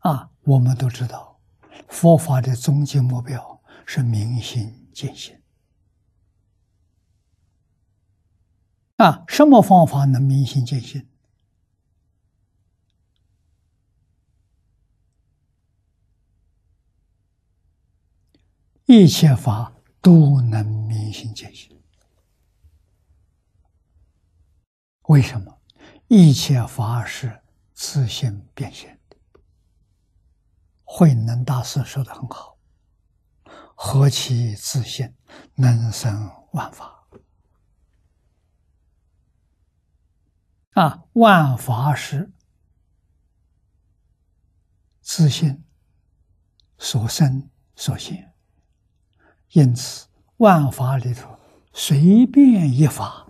啊，我们都知道，佛法的终极目标是明心见性。啊，什么方法能明心见性？一切法都能明心见性。为什么？一切法是自性变现。慧能大师说的很好：“何其自信，能生万法。”啊，万法是自信所生所现。因此，万法里头随便一法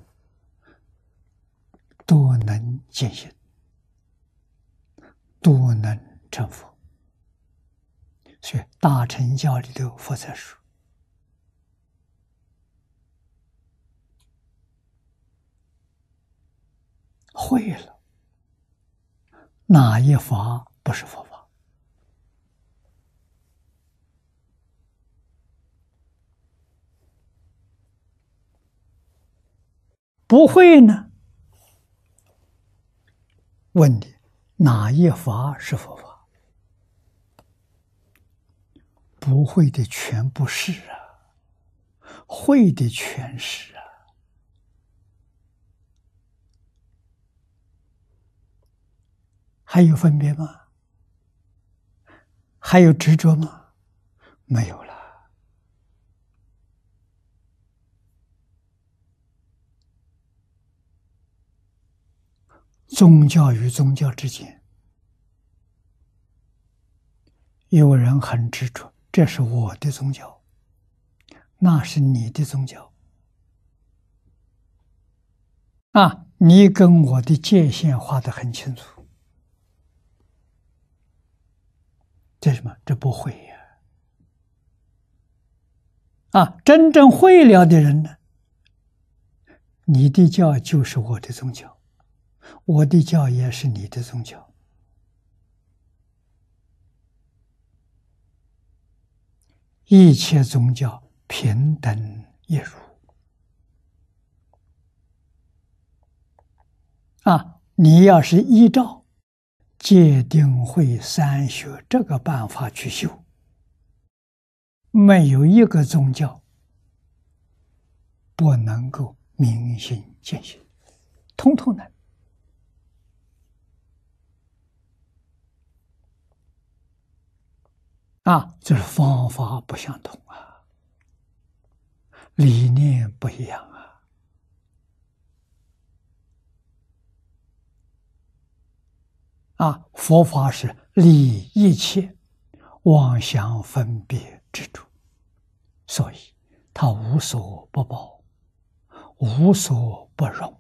都能见性，都能成佛。所以，大乘教里头佛在说：会了，哪一法不是佛法？不会呢？问你哪一法是佛法？不会的全部是啊，会的全是啊。还有分别吗？还有执着吗？没有了。宗教与宗教之间，有人很执着，这是我的宗教，那是你的宗教。啊，你跟我的界限画的很清楚，这什么？这不会呀！啊，真正会了的人呢？你的教就是我的宗教。我的教也是你的宗教，一切宗教平等一如。啊，你要是依照戒定慧三学这个办法去修，没有一个宗教不能够明心见性，通通能。啊，就是方法不相同啊，理念不一样啊。啊，佛法是离一切妄想分别之处，所以它无所不包，无所不容。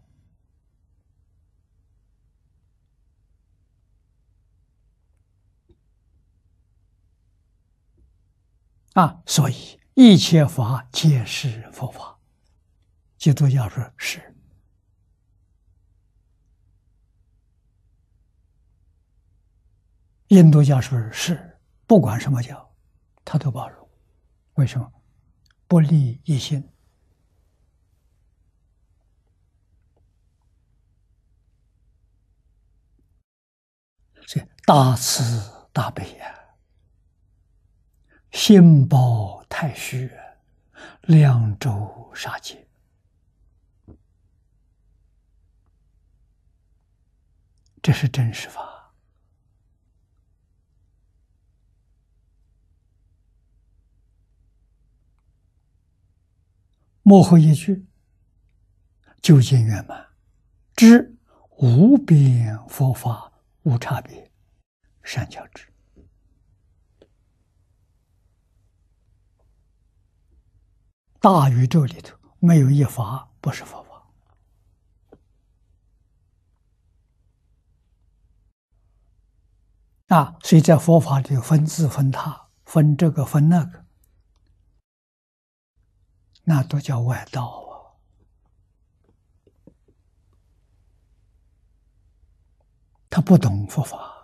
啊，所以一切法皆是佛法。基督教说是，印度教说是，不管什么教，他都包容。为什么？不立一心，这大慈大悲呀。心包太虚，两周杀劫，这是真实法。幕后一句，究竟圆满，知无边佛法无差别，善教之。大宇宙里头没有一法不是佛法啊！所以在佛法里分字分他，分这个分那个，那都叫外道啊！他不懂佛法。